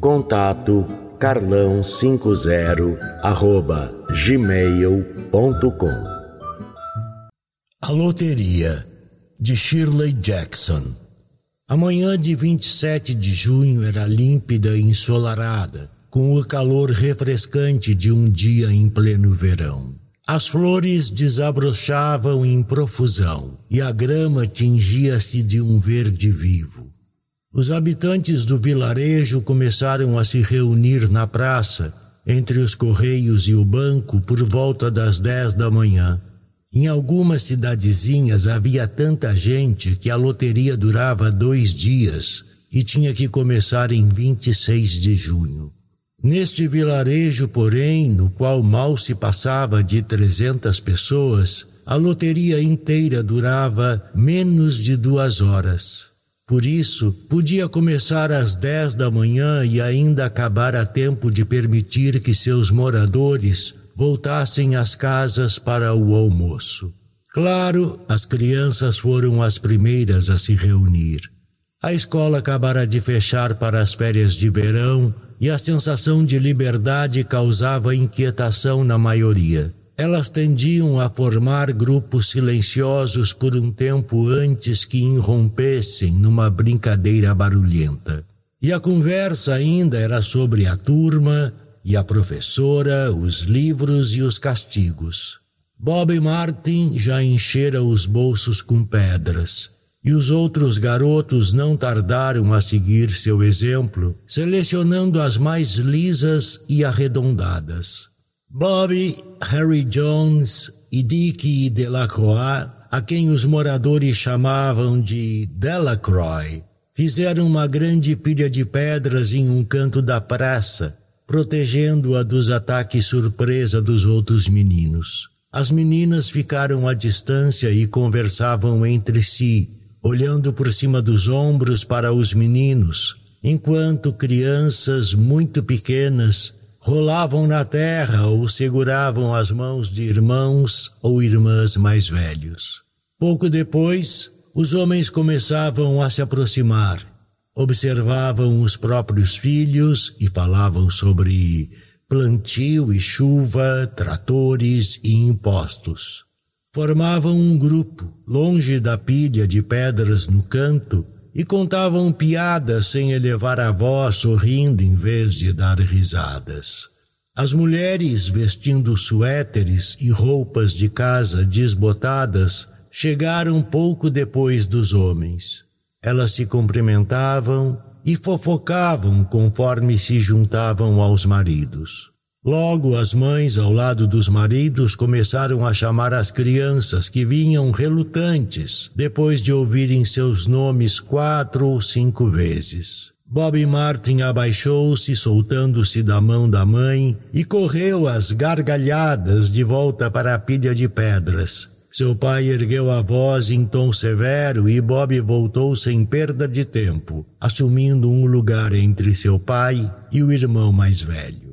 Contato carlão50 arroba gmail.com A Loteria de Shirley Jackson A manhã de 27 de junho era límpida e ensolarada, com o calor refrescante de um dia em pleno verão. As flores desabrochavam em profusão e a grama tingia-se de um verde vivo. Os habitantes do vilarejo começaram a se reunir na praça, entre os correios e o banco, por volta das dez da manhã. Em algumas cidadezinhas havia tanta gente que a loteria durava dois dias e tinha que começar em 26 de junho. Neste vilarejo, porém, no qual mal se passava de 300 pessoas, a loteria inteira durava menos de duas horas. Por isso, podia começar às dez da manhã e ainda acabar a tempo de permitir que seus moradores voltassem às casas para o almoço. Claro, as crianças foram as primeiras a se reunir. A escola acabara de fechar para as férias de verão e a sensação de liberdade causava inquietação na maioria. Elas tendiam a formar grupos silenciosos por um tempo antes que irrompessem numa brincadeira barulhenta. E a conversa ainda era sobre a turma e a professora, os livros e os castigos. Bob e Martin já enchera os bolsos com pedras, e os outros garotos não tardaram a seguir seu exemplo, selecionando as mais lisas e arredondadas. Bobby, Harry Jones e Dick Delacroix, a quem os moradores chamavam de Delacroix, fizeram uma grande pilha de pedras em um canto da praça, protegendo-a dos ataques surpresa dos outros meninos. As meninas ficaram à distância e conversavam entre si, olhando por cima dos ombros para os meninos, enquanto crianças muito pequenas rolavam na terra ou seguravam as mãos de irmãos ou irmãs mais velhos. Pouco depois, os homens começavam a se aproximar, observavam os próprios filhos e falavam sobre plantio e chuva, tratores e impostos. Formavam um grupo, longe da pilha de pedras no canto, e contavam piadas sem elevar a voz, sorrindo em vez de dar risadas. As mulheres, vestindo suéteres e roupas de casa desbotadas, chegaram pouco depois dos homens. Elas se cumprimentavam e fofocavam conforme se juntavam aos maridos. Logo, as mães, ao lado dos maridos, começaram a chamar as crianças que vinham relutantes, depois de ouvirem seus nomes quatro ou cinco vezes. Bob Martin abaixou-se, soltando-se da mão da mãe, e correu às gargalhadas de volta para a pilha de pedras. Seu pai ergueu a voz em tom severo e Bob voltou sem perda de tempo, assumindo um lugar entre seu pai e o irmão mais velho.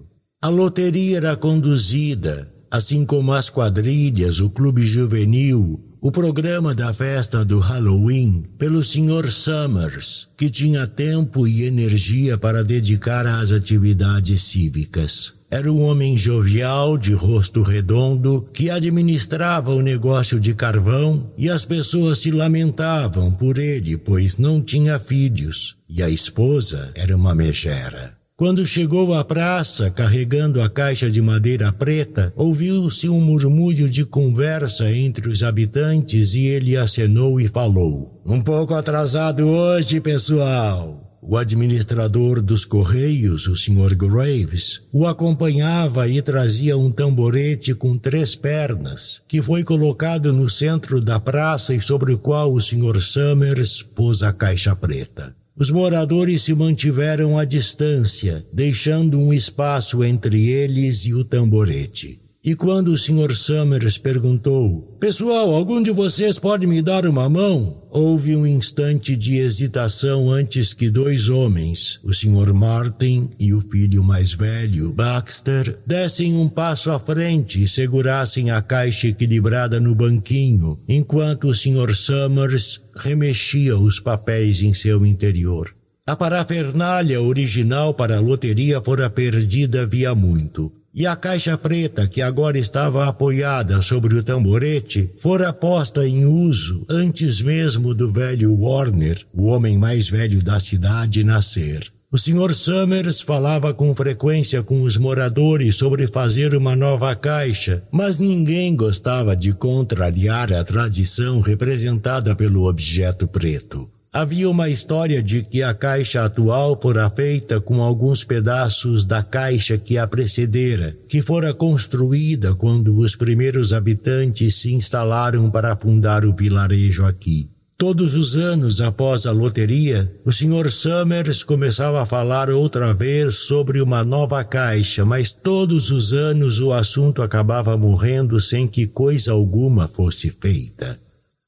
A loteria era conduzida, assim como as quadrilhas, o clube juvenil, o programa da festa do Halloween, pelo Sr. Summers, que tinha tempo e energia para dedicar às atividades cívicas. Era um homem jovial, de rosto redondo, que administrava o negócio de carvão e as pessoas se lamentavam por ele, pois não tinha filhos e a esposa era uma megera. Quando chegou à praça, carregando a caixa de madeira preta, ouviu-se um murmúrio de conversa entre os habitantes e ele acenou e falou: Um pouco atrasado hoje, pessoal. O administrador dos Correios, o Sr. Graves, o acompanhava e trazia um tamborete com três pernas, que foi colocado no centro da praça e sobre o qual o Sr. Summers pôs a caixa preta. Os moradores se mantiveram à distância, deixando um espaço entre eles e o tamborete. E quando o Sr. Summers perguntou: Pessoal, algum de vocês pode me dar uma mão? Houve um instante de hesitação antes que dois homens, o Sr. Martin e o filho mais velho, Baxter, dessem um passo à frente e segurassem a caixa equilibrada no banquinho, enquanto o Sr. Summers remexia os papéis em seu interior. A parafernália original para a loteria fora perdida havia muito e a caixa preta, que agora estava apoiada sobre o tamborete, fora posta em uso antes mesmo do velho Warner, o homem mais velho da cidade, nascer. O Sr. Summers falava com frequência com os moradores sobre fazer uma nova caixa, mas ninguém gostava de contrariar a tradição representada pelo objeto preto. Havia uma história de que a caixa atual fora feita com alguns pedaços da caixa que a precedera, que fora construída quando os primeiros habitantes se instalaram para fundar o vilarejo aqui. Todos os anos após a loteria, o Sr. Summers começava a falar outra vez sobre uma nova caixa, mas todos os anos o assunto acabava morrendo sem que coisa alguma fosse feita.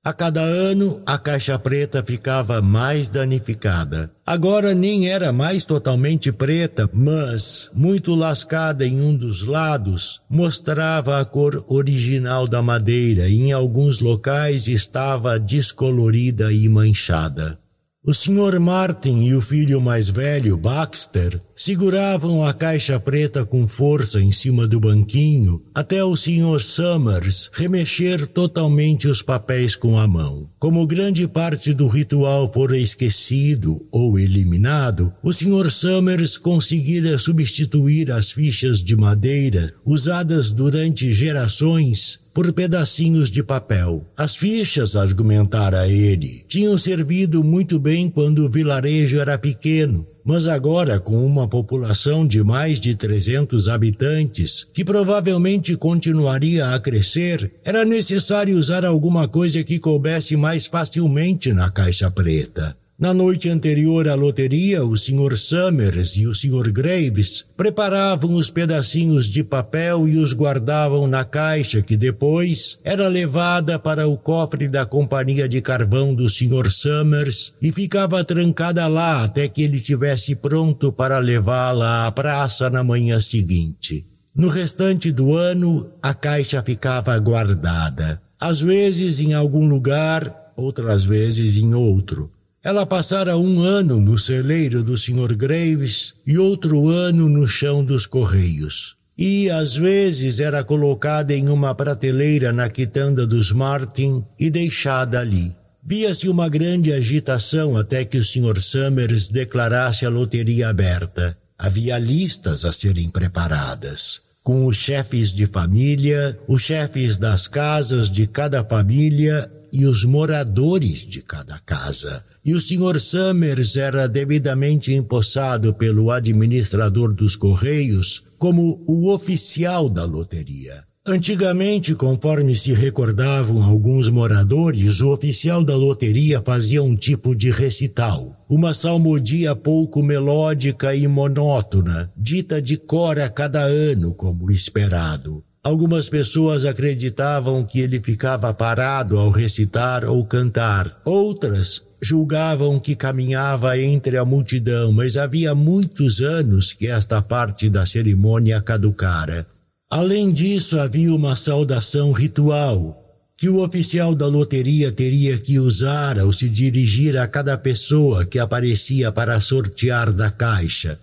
A cada ano, a caixa preta ficava mais danificada. Agora nem era mais totalmente preta, mas, muito lascada em um dos lados, mostrava a cor original da madeira e em alguns locais estava descolorida e manchada. O Sr. Martin e o filho mais velho, Baxter, seguravam a caixa preta com força em cima do banquinho até o Sr. Summers remexer totalmente os papéis com a mão. Como grande parte do ritual fora esquecido ou eliminado, o Sr. Summers conseguira substituir as fichas de madeira usadas durante gerações por pedacinhos de papel. As fichas, argumentara ele, tinham servido muito bem quando o vilarejo era pequeno, mas agora, com uma população de mais de 300 habitantes, que provavelmente continuaria a crescer, era necessário usar alguma coisa que coubesse mais facilmente na caixa preta. Na noite anterior à loteria, o Sr. Summers e o Sr. Graves preparavam os pedacinhos de papel e os guardavam na caixa que depois era levada para o cofre da companhia de carvão do Sr. Summers e ficava trancada lá até que ele tivesse pronto para levá-la à praça na manhã seguinte. No restante do ano, a caixa ficava guardada, às vezes em algum lugar, outras vezes em outro. Ela passara um ano no celeiro do Sr. Graves e outro ano no chão dos correios. E, às vezes, era colocada em uma prateleira na quitanda dos Martin e deixada ali. Via-se uma grande agitação até que o Sr. Summers declarasse a loteria aberta. Havia listas a serem preparadas com os chefes de família, os chefes das casas de cada família e os moradores de cada casa. E o Sr. Summers era devidamente empossado pelo administrador dos Correios como o oficial da loteria. Antigamente, conforme se recordavam alguns moradores, o oficial da loteria fazia um tipo de recital, uma salmodia pouco melódica e monótona, dita de cor a cada ano, como esperado. Algumas pessoas acreditavam que ele ficava parado ao recitar ou cantar. Outras julgavam que caminhava entre a multidão, mas havia muitos anos que esta parte da cerimônia caducara. Além disso, havia uma saudação ritual que o oficial da loteria teria que usar ao se dirigir a cada pessoa que aparecia para sortear da caixa.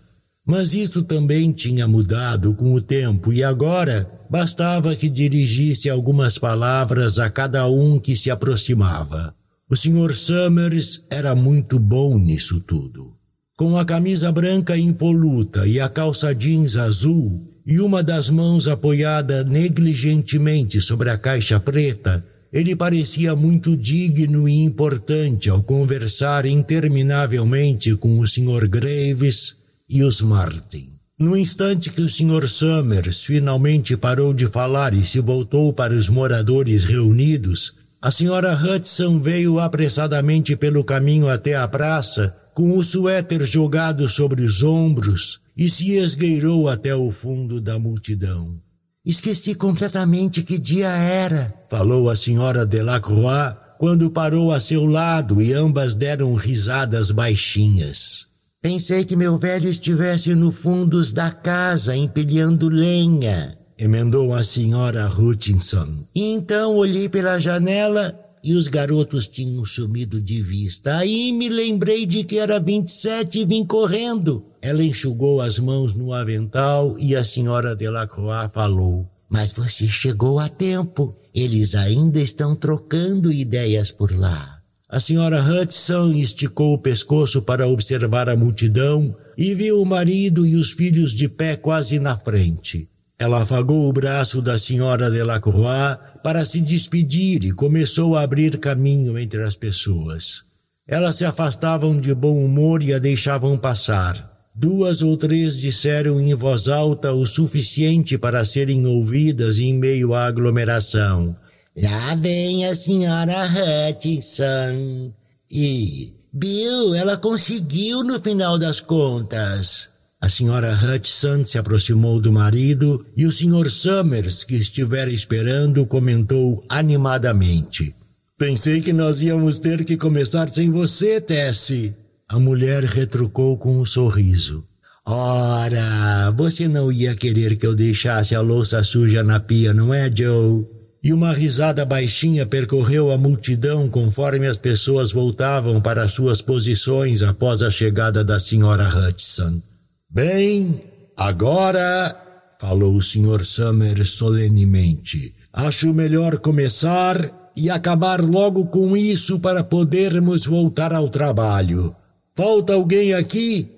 Mas isso também tinha mudado com o tempo e agora bastava que dirigisse algumas palavras a cada um que se aproximava. O Sr. Summers era muito bom nisso tudo. Com a camisa branca impoluta e a calça jeans azul, e uma das mãos apoiada negligentemente sobre a caixa preta, ele parecia muito digno e importante ao conversar interminavelmente com o Sr. Graves e os Martin. No instante que o Sr. Summers finalmente parou de falar e se voltou para os moradores reunidos, a Sra. Hudson veio apressadamente pelo caminho até a praça, com o suéter jogado sobre os ombros, e se esgueirou até o fundo da multidão. Esqueci completamente que dia era, falou a Sra. Delacroix quando parou a seu lado e ambas deram risadas baixinhas. Pensei que meu velho estivesse no fundos da casa empilhando lenha, emendou a senhora Hutchinson. E então olhei pela janela e os garotos tinham sumido de vista. Aí me lembrei de que era 27 e vim correndo. Ela enxugou as mãos no avental e a senhora Delacroix falou: Mas você chegou a tempo. Eles ainda estão trocando ideias por lá. A senhora Hudson esticou o pescoço para observar a multidão e viu o marido e os filhos de pé quase na frente. Ela afagou o braço da senhora Delacroix para se despedir e começou a abrir caminho entre as pessoas. Elas se afastavam de bom humor e a deixavam passar. Duas ou três disseram em voz alta o suficiente para serem ouvidas em meio à aglomeração. Lá vem a senhora Hutchinson. E, Bill, ela conseguiu no final das contas. A senhora Hutchinson se aproximou do marido e o Sr. Summers, que estivera esperando, comentou animadamente. Pensei que nós íamos ter que começar sem você, Tessie. A mulher retrucou com um sorriso. Ora, você não ia querer que eu deixasse a louça suja na pia, não é, Joe? E uma risada baixinha percorreu a multidão conforme as pessoas voltavam para suas posições após a chegada da senhora Hudson. Bem, agora, falou o Sr. Summer solenemente, acho melhor começar e acabar logo com isso para podermos voltar ao trabalho. Falta alguém aqui?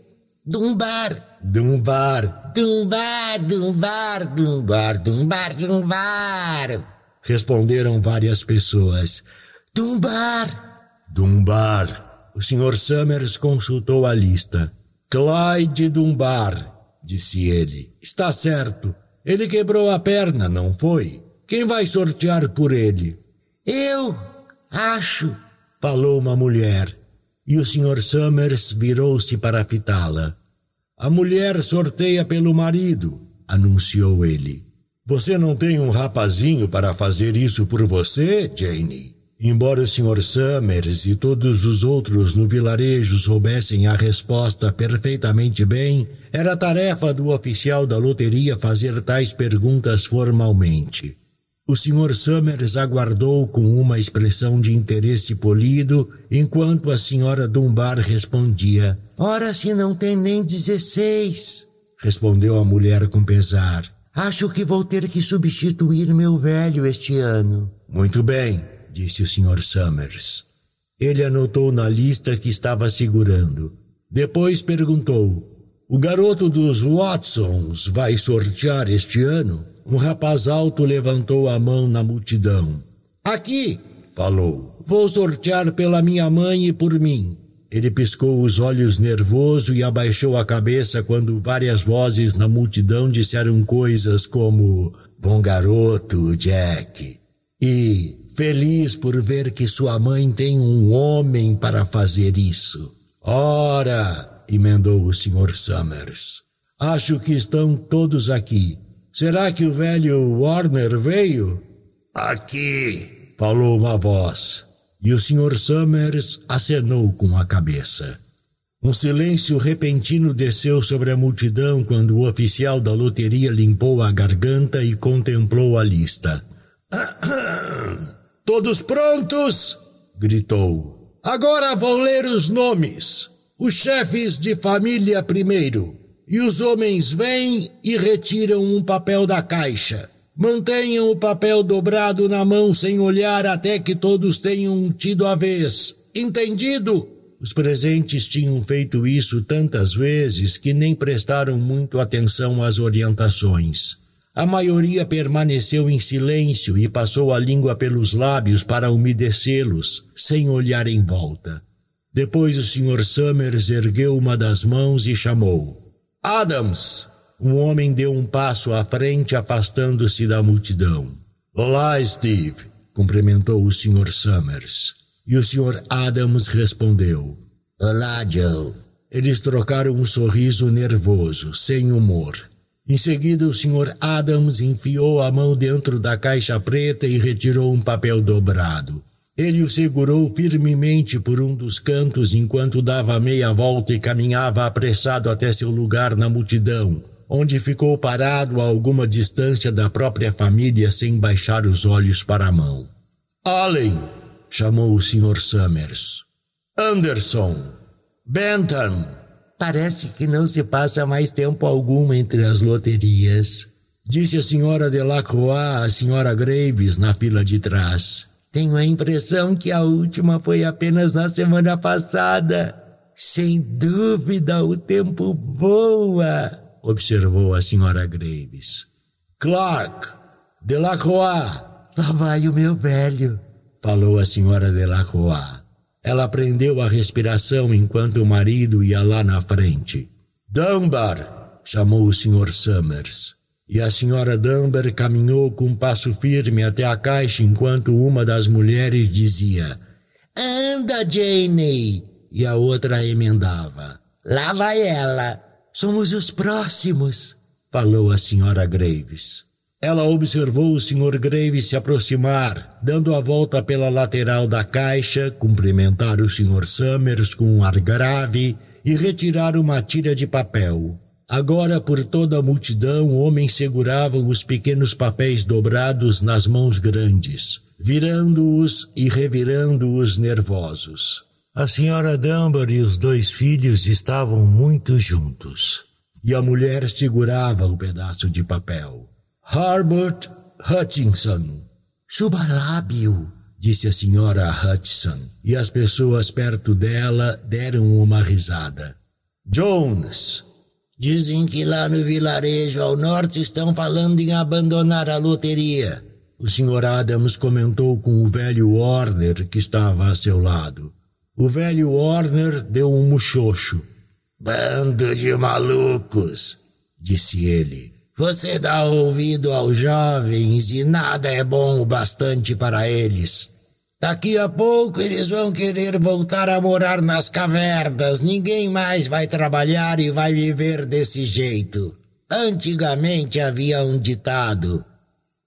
Dumbar. Dumbar. Dumbar, dumbar, dumbar, dumbar, dumbar responderam várias pessoas. Dumbar! Dumbar! O Sr. Summers consultou a lista. Clyde Dumbar, disse ele. Está certo. Ele quebrou a perna, não foi? Quem vai sortear por ele? Eu acho, falou uma mulher. E o Sr. Summers virou-se para fitá-la. A mulher sorteia pelo marido, anunciou ele. Você não tem um rapazinho para fazer isso por você, Jane? Embora o Sr. Summers e todos os outros no vilarejo soubessem a resposta perfeitamente bem, era tarefa do oficial da loteria fazer tais perguntas formalmente. O Sr. Summers aguardou com uma expressão de interesse polido, enquanto a Sra. Dunbar respondia: Ora, se não tem nem dezesseis, respondeu a mulher com pesar. Acho que vou ter que substituir meu velho este ano. Muito bem, disse o Sr. Summers. Ele anotou na lista que estava segurando. Depois perguntou: O garoto dos Watsons vai sortear este ano? Um rapaz alto levantou a mão na multidão. Aqui, falou. Vou sortear pela minha mãe e por mim. Ele piscou os olhos nervoso e abaixou a cabeça quando várias vozes na multidão disseram coisas como Bom garoto, Jack. E feliz por ver que sua mãe tem um homem para fazer isso. Ora, emendou o Sr. Summers. Acho que estão todos aqui. Será que o velho Warner veio? Aqui, falou uma voz e o Sr. Summers acenou com a cabeça. Um silêncio repentino desceu sobre a multidão quando o oficial da loteria limpou a garganta e contemplou a lista. Todos prontos? gritou. Agora vou ler os nomes. Os chefes de família primeiro. E os homens vêm e retiram um papel da caixa. Mantenham o papel dobrado na mão sem olhar até que todos tenham tido a vez. Entendido? Os presentes tinham feito isso tantas vezes que nem prestaram muito atenção às orientações. A maioria permaneceu em silêncio e passou a língua pelos lábios para umedecê-los, sem olhar em volta. Depois o Sr. Summers ergueu uma das mãos e chamou: Adams! Um homem deu um passo à frente, afastando-se da multidão. Olá, Steve! cumprimentou o Sr. Summers. E o Sr. Adams respondeu: Olá, Joe. Eles trocaram um sorriso nervoso, sem humor. Em seguida, o Sr. Adams enfiou a mão dentro da caixa preta e retirou um papel dobrado. Ele o segurou firmemente por um dos cantos enquanto dava meia volta e caminhava apressado até seu lugar na multidão, onde ficou parado a alguma distância da própria família sem baixar os olhos para a mão. Allen! chamou o Sr. Summers. Anderson! Bentham! Parece que não se passa mais tempo algum entre as loterias. Disse a senhora Delacroix à senhora Graves na fila de trás. Tenho a impressão que a última foi apenas na semana passada. Sem dúvida, o tempo voa, observou a senhora Graves. Clark, Delacroix. Lá vai o meu velho, falou a senhora Delacroix. Ela prendeu a respiração enquanto o marido ia lá na frente. Dunbar! chamou o Sr. Summers. E a senhora Dunbar caminhou com um passo firme até a caixa enquanto uma das mulheres dizia: Anda, Jane! E a outra emendava: Lá vai ela! Somos os próximos! falou a senhora Graves. Ela observou o Sr. Graves se aproximar, dando a volta pela lateral da caixa, cumprimentar o Sr. Summers com um ar grave e retirar uma tira de papel. Agora, por toda a multidão, homens seguravam os pequenos papéis dobrados nas mãos grandes, virando-os e revirando-os nervosos. A senhora Dunbar e os dois filhos estavam muito juntos, e a mulher segurava o pedaço de papel. Herbert Hutchinson. Suba lábio, disse a senhora Hutchinson, e as pessoas perto dela deram uma risada. Jones. Dizem que lá no vilarejo ao norte estão falando em abandonar a loteria. O Sr. Adams comentou com o velho Warner que estava a seu lado. O velho Warner deu um muxoxo. Bando de malucos, disse ele. Você dá ouvido aos jovens e nada é bom o bastante para eles. Daqui a pouco eles vão querer voltar a morar nas cavernas. Ninguém mais vai trabalhar e vai viver desse jeito. Antigamente havia um ditado: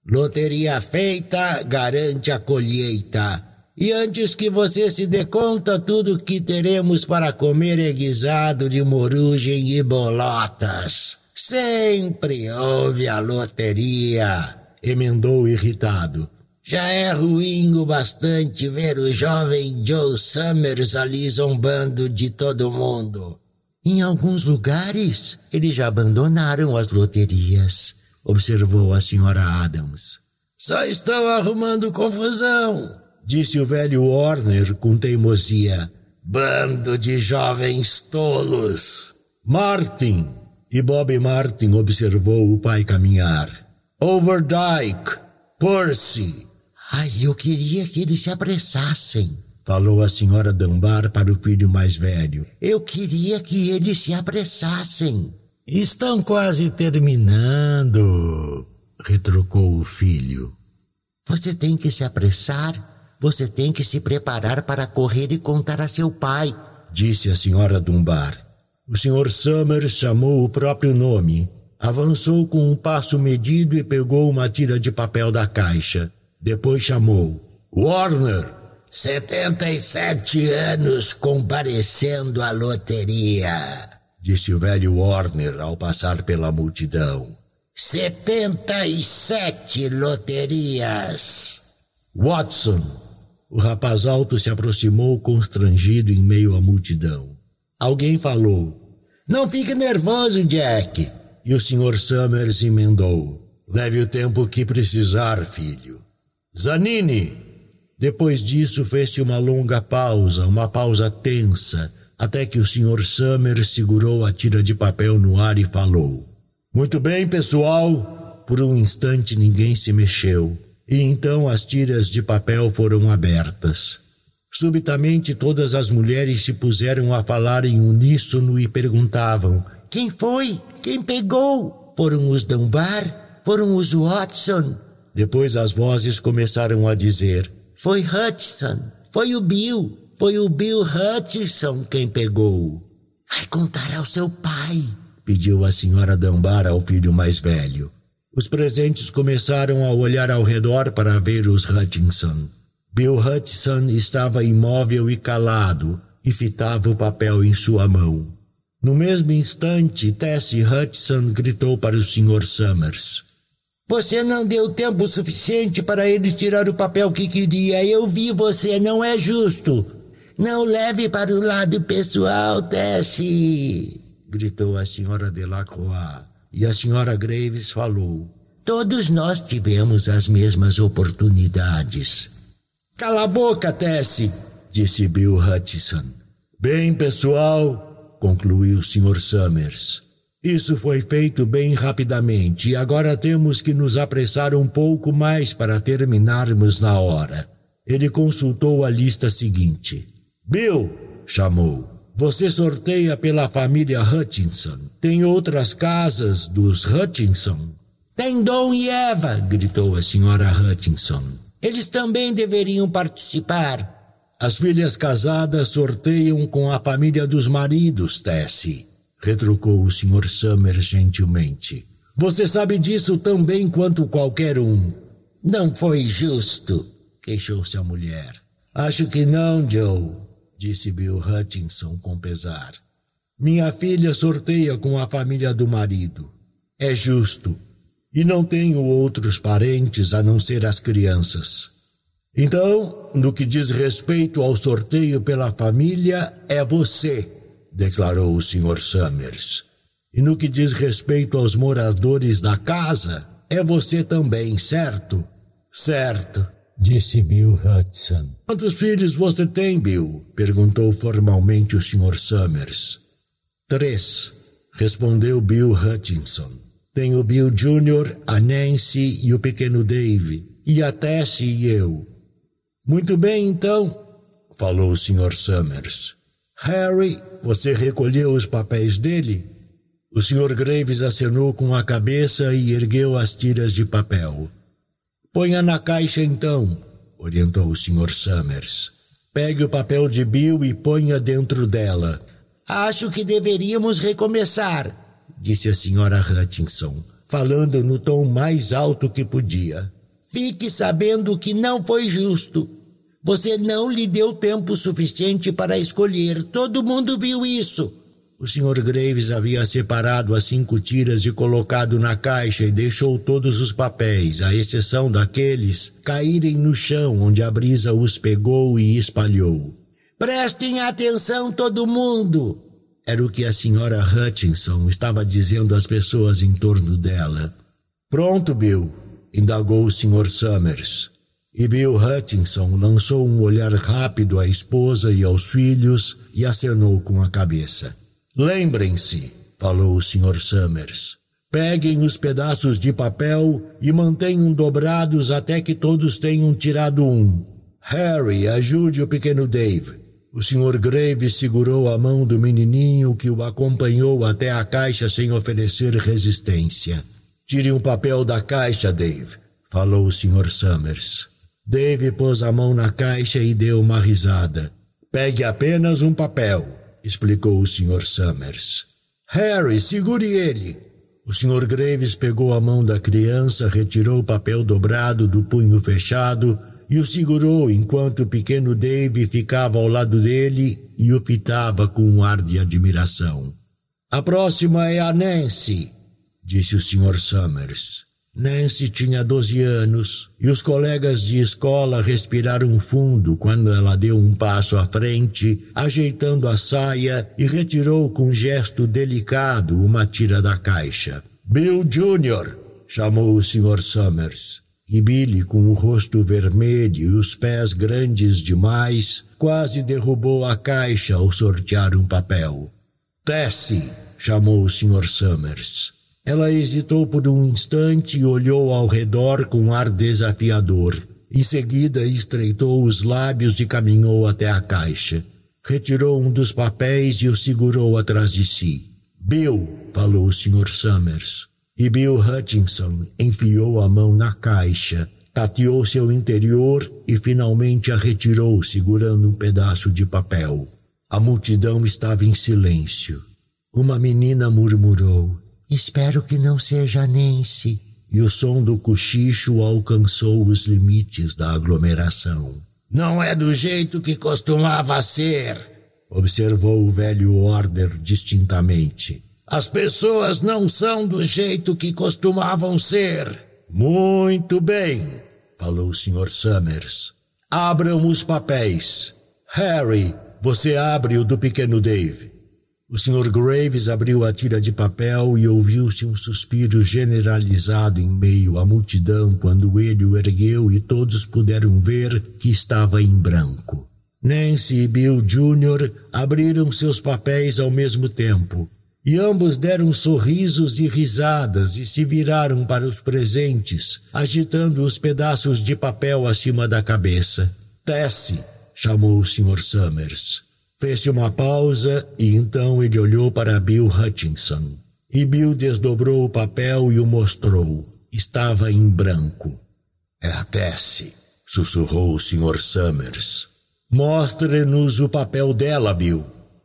loteria feita garante a colheita. E antes que você se dê conta, tudo que teremos para comer é guisado de morugem e bolotas. Sempre houve a loteria, emendou irritado. Já é ruim o bastante ver o jovem Joe Summers ali zombando de todo mundo. Em alguns lugares, eles já abandonaram as loterias, observou a senhora Adams. Só estão arrumando confusão, disse o velho Warner com teimosia. Bando de jovens tolos. Martin, e Bob Martin observou o pai caminhar. Overdyke, Percy. Ai, eu queria que eles se apressassem, falou a senhora Dunbar para o filho mais velho. Eu queria que eles se apressassem. Estão quase terminando, retrucou o filho. Você tem que se apressar. Você tem que se preparar para correr e contar a seu pai, disse a senhora Dunbar. O Sr. Summers chamou o próprio nome, avançou com um passo medido e pegou uma tira de papel da caixa. Depois chamou: Warner! 77 anos comparecendo à loteria, disse o velho Warner ao passar pela multidão. 77 loterias. Watson! O rapaz alto se aproximou constrangido em meio à multidão. Alguém falou: não fique nervoso, Jack. E o Sr. Summers emendou. Leve o tempo que precisar, filho. Zanini! Depois disso fez-se uma longa pausa, uma pausa tensa, até que o Sr. Summer segurou a tira de papel no ar e falou: Muito bem, pessoal. Por um instante ninguém se mexeu, e então as tiras de papel foram abertas. Subitamente todas as mulheres se puseram a falar em uníssono e perguntavam: Quem foi? Quem pegou? Foram os Dunbar? Foram os Watson? Depois as vozes começaram a dizer: Foi Hudson, foi o Bill, foi o Bill Hutchison quem pegou. Vai contar ao seu pai, pediu a senhora Dunbar ao filho mais velho. Os presentes começaram a olhar ao redor para ver os Hutchinson. Bill Hutchison estava imóvel e calado e fitava o papel em sua mão. No mesmo instante, Tessie Hutchison gritou para o Sr. Summers. Você não deu tempo suficiente para ele tirar o papel que queria. Eu vi você, não é justo. Não leve para o lado pessoal, Tessie, gritou a senhora Delacroix. E a senhora Graves falou: Todos nós tivemos as mesmas oportunidades. Cala a boca, Tessie, disse Bill Hutchison. Bem, pessoal, concluiu o Sr. Summers. Isso foi feito bem rapidamente e agora temos que nos apressar um pouco mais para terminarmos na hora. Ele consultou a lista seguinte. Bill, chamou. Você sorteia pela família Hutchinson. Tem outras casas dos Hutchinson? Tem Dom e Eva, gritou a senhora Hutchinson. Eles também deveriam participar. As filhas casadas sorteiam com a família dos maridos, Tessie, retrucou o Sr. Summer gentilmente. Você sabe disso tão bem quanto qualquer um. Não foi justo, queixou-se a mulher. Acho que não, Joe disse Bill Hutchinson com pesar. Minha filha sorteia com a família do marido. É justo. E não tenho outros parentes a não ser as crianças. Então, no que diz respeito ao sorteio pela família, é você, declarou o Sr. Summers. E no que diz respeito aos moradores da casa, é você também, certo? Certo disse Bill Hudson. Quantos filhos você tem, Bill? perguntou formalmente o Sr. Summers. Três, respondeu Bill Hutchinson. Tenho Bill Jr., a Nancy e o pequeno Dave, e a Tessie e eu. Muito bem, então, falou o Sr. Summers. Harry, você recolheu os papéis dele? O Sr. Graves acenou com a cabeça e ergueu as tiras de papel. Ponha na caixa então, orientou o Sr. Summers. Pegue o papel de Bill e ponha dentro dela. Acho que deveríamos recomeçar, disse a senhora Hutchinson, falando no tom mais alto que podia. Fique sabendo que não foi justo. Você não lhe deu tempo suficiente para escolher. Todo mundo viu isso. O Sr. Graves havia separado as cinco tiras e colocado na caixa e deixou todos os papéis, à exceção daqueles, caírem no chão onde a brisa os pegou e espalhou. Prestem atenção todo mundo! Era o que a senhora Hutchinson estava dizendo às pessoas em torno dela. Pronto, Bill, indagou o Sr. Summers. E Bill Hutchinson lançou um olhar rápido à esposa e aos filhos e acenou com a cabeça. Lembrem-se, falou o Sr. Summers. Peguem os pedaços de papel e mantenham dobrados até que todos tenham tirado um. Harry, ajude o pequeno Dave. O Sr. Graves segurou a mão do menininho que o acompanhou até a caixa sem oferecer resistência. Tire um papel da caixa, Dave, falou o Sr. Summers. Dave pôs a mão na caixa e deu uma risada. Pegue apenas um papel explicou o Sr. Summers. Harry, segure ele. O Sr. Graves pegou a mão da criança, retirou o papel dobrado do punho fechado e o segurou enquanto o pequeno Dave ficava ao lado dele e o pitava com um ar de admiração. A próxima é a Nancy, disse o Sr. Summers. Nancy tinha 12 anos e os colegas de escola respiraram fundo quando ela deu um passo à frente, ajeitando a saia e retirou com gesto delicado uma tira da caixa. Bill Jr., chamou o Sr. Summers. e Billy, com o rosto vermelho e os pés grandes demais, quase derrubou a caixa ao sortear um papel. Tessie! chamou o Sr. Summers. Ela hesitou por um instante e olhou ao redor com ar desafiador. Em seguida, estreitou os lábios e caminhou até a caixa. Retirou um dos papéis e o segurou atrás de si. Bill, falou o Sr. Summers. E Bill Hutchinson enfiou a mão na caixa, tateou seu interior e finalmente a retirou, segurando um pedaço de papel. A multidão estava em silêncio. Uma menina murmurou: Espero que não seja Nancy. E o som do cochicho alcançou os limites da aglomeração. Não é do jeito que costumava ser, observou o velho Order distintamente. As pessoas não são do jeito que costumavam ser. Muito bem, falou o Sr. Summers. Abram os papéis. Harry, você abre o do pequeno Dave. O Sr. Graves abriu a tira de papel e ouviu-se um suspiro generalizado em meio à multidão quando ele o ergueu e todos puderam ver que estava em branco. Nancy e Bill Jr. abriram seus papéis ao mesmo tempo e ambos deram sorrisos e risadas e se viraram para os presentes, agitando os pedaços de papel acima da cabeça. Tessie, chamou o Sr. Summers. Fez uma pausa e então ele olhou para Bill Hutchinson. E Bill desdobrou o papel e o mostrou. Estava em branco. É a Tessie, sussurrou o Sr. Summers. Mostre-nos o papel dela, Bill.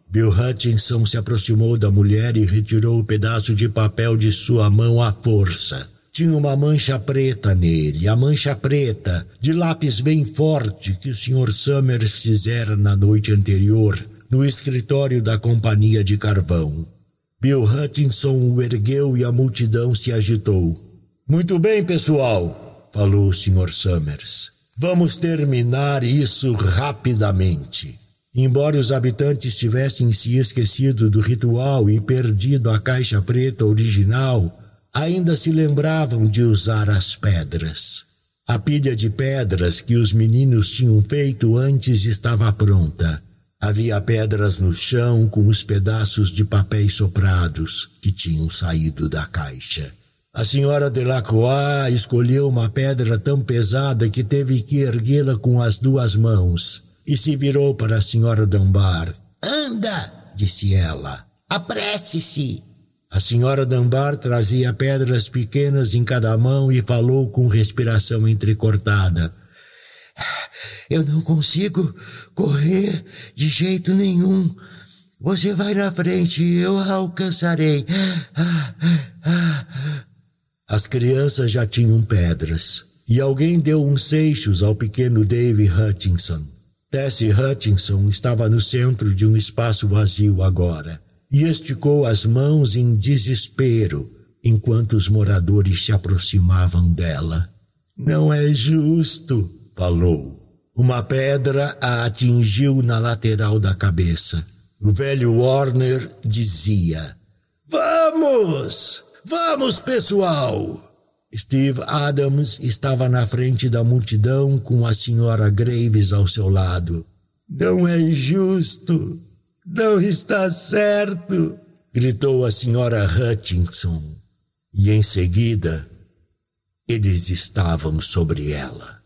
Bill Hutchinson se aproximou da mulher e retirou o pedaço de papel de sua mão à força. Tinha uma mancha preta nele, a mancha preta, de lápis bem forte, que o Sr. Summers fizera na noite anterior, no escritório da companhia de carvão. Bill Hutchinson o ergueu e a multidão se agitou. Muito bem, pessoal, falou o Sr. Summers. Vamos terminar isso rapidamente. Embora os habitantes tivessem se esquecido do ritual e perdido a caixa preta original, ainda se lembravam de usar as pedras. A pilha de pedras que os meninos tinham feito antes estava pronta. Havia pedras no chão com os pedaços de papéis soprados que tinham saído da caixa. A senhora Delacroix escolheu uma pedra tão pesada que teve que erguê-la com as duas mãos e se virou para a senhora Dunbar. Anda, disse ela. Apresse-se. A senhora Dunbar trazia pedras pequenas em cada mão e falou com respiração entrecortada. Eu não consigo correr de jeito nenhum. Você vai na frente e eu a alcançarei. As crianças já tinham pedras e alguém deu uns seixos ao pequeno Dave Hutchinson. Tessie Hutchinson estava no centro de um espaço vazio agora e esticou as mãos em desespero enquanto os moradores se aproximavam dela. Não é justo, falou. Uma pedra a atingiu na lateral da cabeça. O velho Warner dizia: Vamos! Vamos, pessoal! Steve Adams estava na frente da multidão com a senhora Graves ao seu lado. Não é justo! Não está certo! gritou a senhora Hutchinson. E em seguida, eles estavam sobre ela.